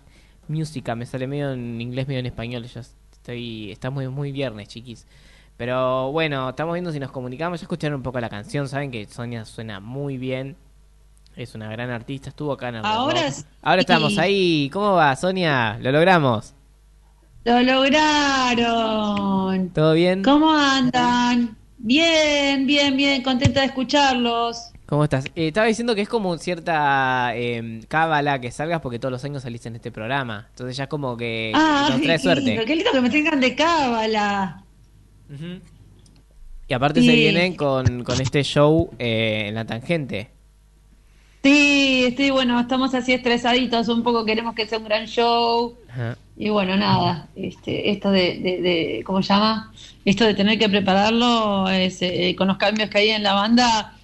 B: Música, me sale medio en inglés, medio en español. Ya estoy, está muy, muy viernes, chiquis. Pero bueno, estamos viendo si nos comunicamos. Ya escucharon un poco la canción, saben que Sonia suena muy bien. Es una gran artista, estuvo acá en el
H: Ahora sí.
B: Ahora estamos ahí. ¿Cómo va, Sonia? ¿Lo logramos?
H: Lo lograron.
B: ¿Todo bien?
H: ¿Cómo andan? Bien, bien, bien, contenta de escucharlos.
B: ¿Cómo estás? Eh, estaba diciendo que es como cierta eh, cábala que salgas porque todos los años saliste en este programa. Entonces ya es como que
H: Ah,
B: nos trae
H: qué lindo,
B: suerte.
H: qué lindo que me tengan de cábala.
B: Y aparte
H: Sí.
B: se vienen con, con este show eh, en la tangente.
H: Sí, estoy bueno, estamos así estresaditos, un poco queremos que sea un gran show.
B: Ajá.
H: Y bueno, nada, este, esto de, de, de- ¿cómo se llama? Esto de tener que prepararlo es, eh, con los cambios que hay en la banda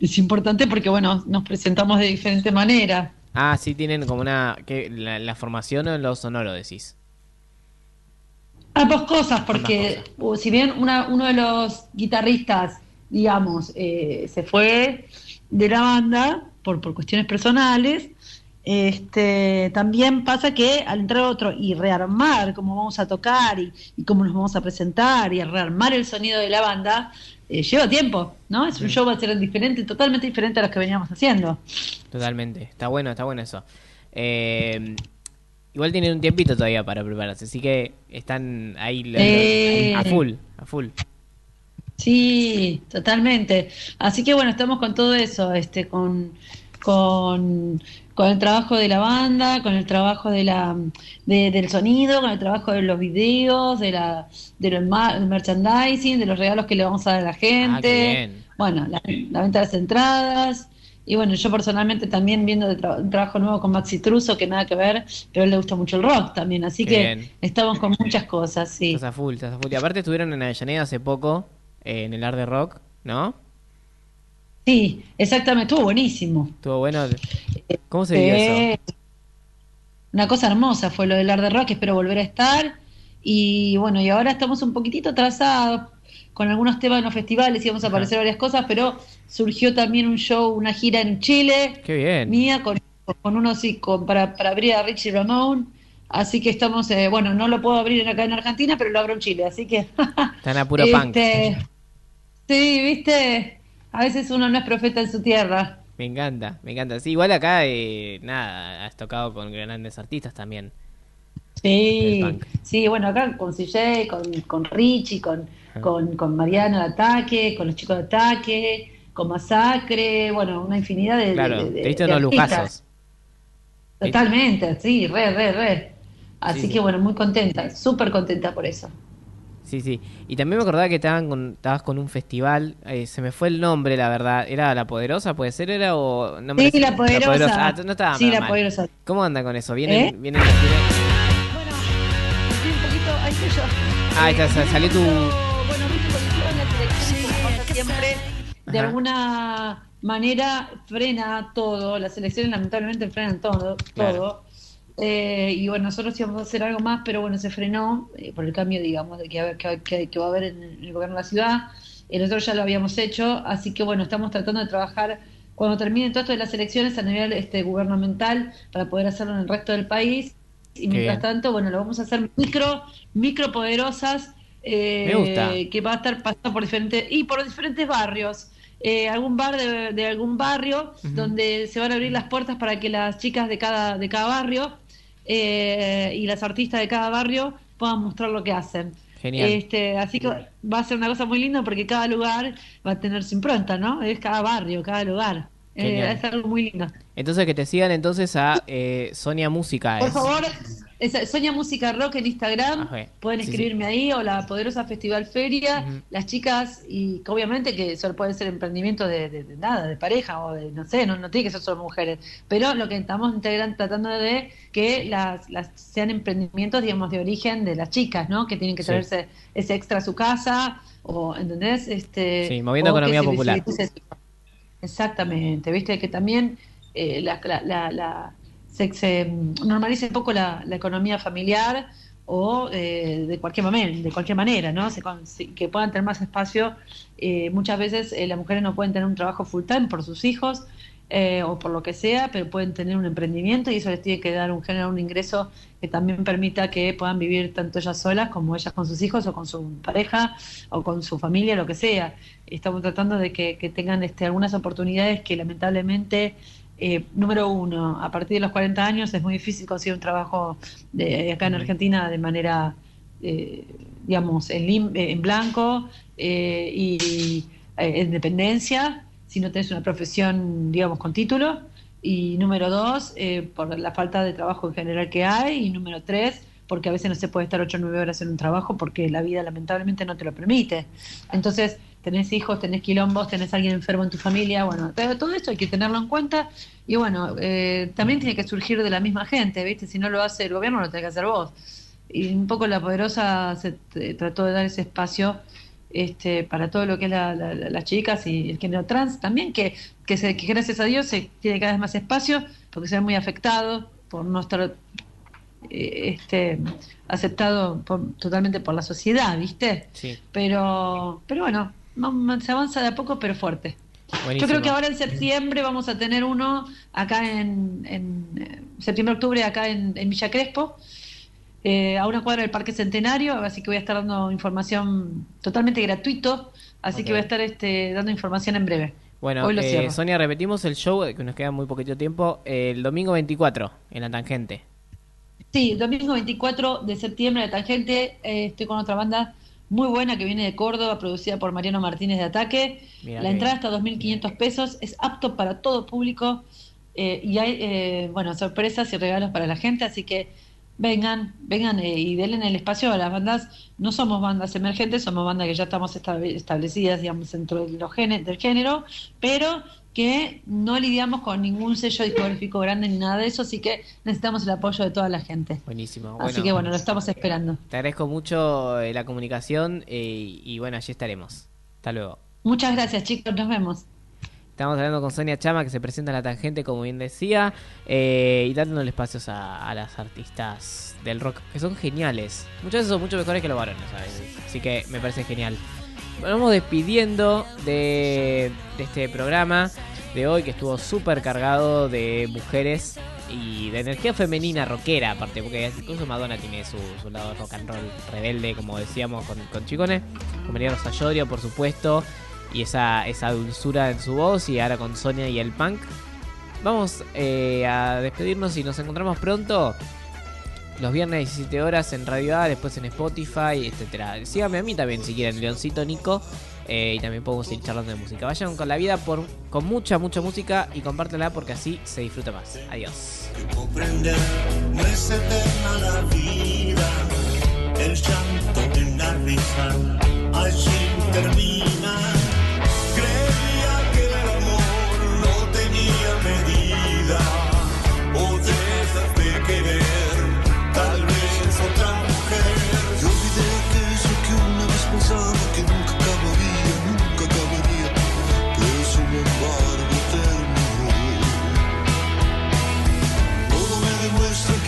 H: es importante porque, bueno, nos presentamos de diferente manera.
B: Ah, sí, tienen como una... que la, la formación o en lo sonoro, decís.
H: Ambas cosas, porque uh, si bien una- uno de los guitarristas, digamos, eh, se fue de la banda por, por cuestiones personales, este, también pasa que al entrar otro y rearmar cómo vamos a tocar y, y cómo nos vamos a presentar y a rearmar el sonido de la banda, eh, lleva tiempo, ¿no? Es un
B: Sí.
H: show va a ser diferente, totalmente diferente a los que veníamos haciendo.
B: Totalmente. Está bueno, está bueno eso. Eh, igual tienen un tiempito todavía para prepararse, así que están ahí
H: Eh.
B: a full, a full.
H: Sí, totalmente. Así que bueno, estamos con todo eso, este, con, con, con el trabajo de la banda, con el trabajo de la, de- del sonido, con el trabajo de los videos, de la, del merchandising, de los regalos que le vamos a dar a la
B: Ah,
H: gente.
B: bien.
H: Bueno, la, la venta de las entradas. Y bueno, yo personalmente también viendo tra- un trabajo nuevo con Maxi Truso, que nada que ver, pero a él le gusta mucho el rock también. Así
B: Qué
H: que
B: bien.
H: estamos con muchas cosas, sí.
B: Estás a full, estás a full. Y aparte estuvieron en Avellaneda hace poco, eh, en el Art de Rock, ¿no?
H: Sí, exactamente, estuvo buenísimo.
B: Estuvo bueno. ¿Cómo se vivió eso?
H: Sí. Una cosa hermosa fue lo del Art de Rock, espero volver a estar. Y bueno, y ahora estamos un poquitito atrasados con algunos temas en los festivales y vamos a
B: Ajá.
H: aparecer varias cosas, pero surgió también un show, una gira en Chile,
B: Qué bien.
H: mía, con, con unos y con, para, para abrir a Richie Ramón. Así que estamos, eh, bueno, no lo puedo abrir acá en Argentina, pero lo abro en Chile, así que...
B: Están a puro punk.
H: Este, Sí, viste, a veces uno no es profeta en su tierra.
B: Me encanta, me encanta. Sí, igual acá, eh, nada, has tocado con grandes artistas también.
H: Sí, sí, bueno, acá con CJ, con, con Richie, con,
B: Ajá.
H: con, con Mariana de Ataque, con los chicos de Ataque, con Masacre, bueno, una infinidad de,
B: Claro,
H: de- de-
B: te diste
H: de
B: unos lujazos.
H: Totalmente, sí, re, re, re. Así
B: Sí,
H: que
B: sí.
H: bueno, muy contenta, súper contenta por eso.
B: Sí, sí. Y también me acordaba que estaban con, estabas con un festival, eh, se me fue el nombre, la verdad. ¿Era La Poderosa, puede ser? ¿Era o...? No me
H: Sí, La Poderosa.
B: Ah, no estaba
H: Sí, La
B: mal.
H: Poderosa.
B: ¿Cómo anda con eso? ¿Vienen,
H: ¿Eh?
B: vienen,
H: Bueno, estoy un poquito, ahí estoy yo.
B: Ah, ahí está,
H: Eh,
B: sa- salió tu-
H: Bueno, viste, pasa siempre, de
B: Ajá.
H: alguna manera frena todo. Las elecciones lamentablemente frenan todo.
B: Claro.
H: Eh, y bueno, nosotros íbamos a hacer algo más, pero bueno, se frenó eh, por el cambio, digamos, de que, que, que- va a haber en el gobierno de la ciudad. Eh, nosotros ya lo habíamos hecho, así que bueno, estamos tratando de trabajar cuando terminen todo esto de las elecciones a nivel este, gubernamental para poder hacerlo en el resto del país. Y mientras tanto, bueno, lo vamos a hacer micro, micro poderosas, eh,
B: Me gusta.
H: que va a estar pasando por diferentes, y por diferentes barrios. eh, algún bar de, de algún barrio donde se van a abrir las puertas para que las chicas de cada, de cada barrio eh, y las artistas de cada barrio puedan mostrar lo que hacen.
B: Genial.
H: Este, así que va a ser una cosa muy linda porque cada lugar va a tener su impronta, ¿no? Es cada barrio, cada lugar. Eh, es algo muy lindo.
B: Entonces que te sigan entonces a eh, Sonia Música.
H: Por favor, esa- Soña Música Rock en Instagram.
B: Ajá.
H: Pueden
B: Sí,
H: escribirme ahí o la Poderosa Festival Feria. Las chicas, y que obviamente que solo puede ser emprendimiento de, de- de nada, de pareja o de, no sé, no, no tiene que ser solo mujeres. Pero lo que estamos integran, tratando de que las, las sean emprendimientos, digamos, de origen de las chicas, ¿no? Que tienen que
B: Sí.
H: traerse ese extra a su casa o, ¿entendés? Este,
B: Sí, moviendo economía popular.
H: Exactamente, viste que también eh, la- la- la- se, normalice un poco la, economía familiar o eh, de cualquier momento, de cualquier manera, ¿no? Se que puedan tener más espacio. Eh, muchas veces eh, las mujeres no pueden tener un trabajo full time por sus hijos eh, o por lo que sea, pero pueden tener un emprendimiento y eso les tiene que dar un generar un ingreso que también permita que puedan vivir tanto ellas solas como ellas con sus hijos o con su pareja o con su familia, lo que sea. Estamos tratando de que, que tengan este, algunas oportunidades que lamentablemente, eh, número uno, a partir de los 40 años es muy difícil conseguir un trabajo de, acá en Argentina de manera, eh, digamos, en, lim- eh, en blanco eh, y eh, en dependencia, si no tenés una profesión, digamos, con título. Y número dos, por la falta de trabajo en general que hay. Y número tres, porque a veces no se puede estar 8 o 9 horas en un trabajo porque la vida lamentablemente no te lo permite. Entonces, tenés hijos, tenés quilombos, tenés alguien enfermo en tu familia, bueno, todo esto hay que tenerlo en cuenta. Y bueno, eh, también tiene que surgir de la misma gente, ¿viste? Si no lo hace el gobierno, lo tenés que hacer vos. Y un poco la poderosa se t- trató de dar ese espacio este, para todo lo que es la- la- la- las chicas y el género trans también, que, que, se, que gracias a Dios se tiene cada vez más espacio, porque se ve muy afectado por no estar eh, este, aceptado por- totalmente por la sociedad, ¿viste?
B: Sí,
H: Pero, pero bueno, se avanza de a poco, pero fuerte.
B: buenísimo.
H: Yo creo que ahora en septiembre vamos a tener uno acá en, en eh, septiembre-octubre acá en, en Villa Crespo, eh, a una cuadra del Parque Centenario, así que voy a estar dando información totalmente gratuito, así que voy a estar este, dando información en breve.
B: Bueno, eh. Sonia, repetimos el show, que nos queda muy poquito tiempo, el domingo 24, en la tangente.
H: Sí, domingo 24 de septiembre de Tangente, eh, estoy con otra banda muy buena que viene de Córdoba, producida por Mariano Martínez de Ataque.
B: Mirá
H: la entrada está a 2.500 pesos, es apto para todo público eh, y hay, eh, bueno, sorpresas y regalos para la gente, así que vengan, vengan eh, y denle el espacio a las bandas. No somos bandas emergentes, somos bandas que ya estamos estable- establecidas, digamos, dentro de los del género, pero que no lidiamos con ningún sello discográfico grande ni nada de eso, así que necesitamos el apoyo de toda la gente.
B: Buenísimo.
H: Así que bueno, lo estamos esperando.
B: Te agradezco mucho eh, la comunicación eh, y bueno, allí estaremos. Hasta luego.
H: Muchas gracias, chicos, nos vemos.
B: Estamos hablando con Sonia Chama, que se presenta en la tangente, como bien decía, eh, y dándole espacios a, a las artistas del rock, que son geniales. Muchas veces son mucho mejores que los varones, veces. Así que me parece genial. Vamos despidiendo de, este programa de hoy, que estuvo súper cargado de mujeres y de energía femenina rockera, aparte, porque incluso Madonna tiene su, lado rock and roll rebelde, como decíamos con, con Chicone, con María Rosa Llorio, por supuesto, y esa, esa dulzura en su voz, y ahora con Sonia y el punk. Vamos eh, a despedirnos y nos encontramos pronto. Los viernes 17 horas en Radio A, después en Spotify, etcétera. Síganme a mí también si quieren, Leoncito Nico. eh, y también podemos ir charlando de música. Vayan con la vida por, con mucha, mucha música y compártela porque así se disfruta más. Adiós.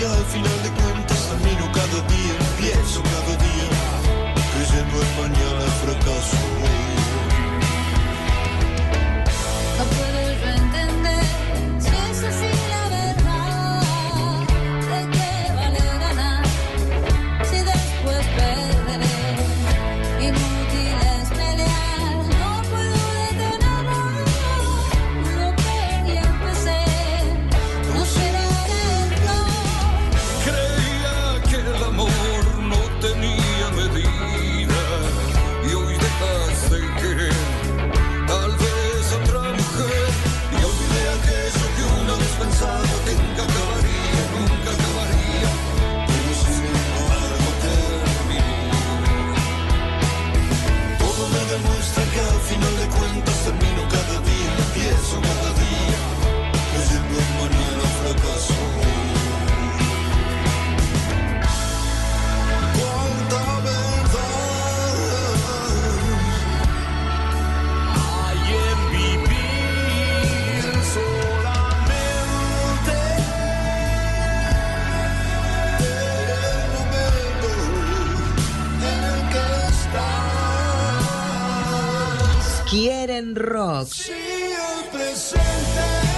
I: Que al final de cuentas camino cada día, pienso cada día, creyendo en mañana fracaso.
A: Rock.
I: El presente.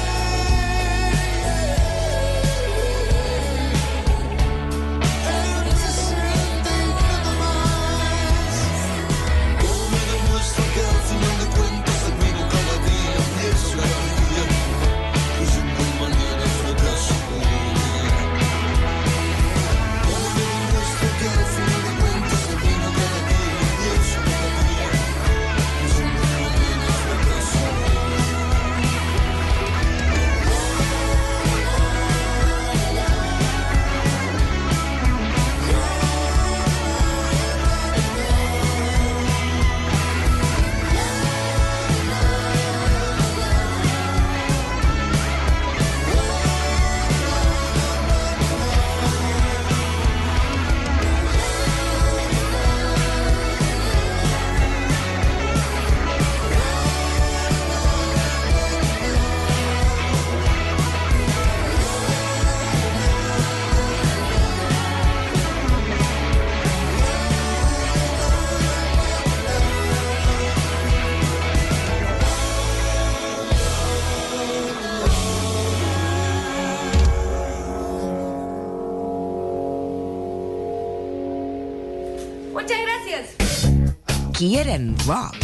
J: Muchas gracias.
A: Quieren rock.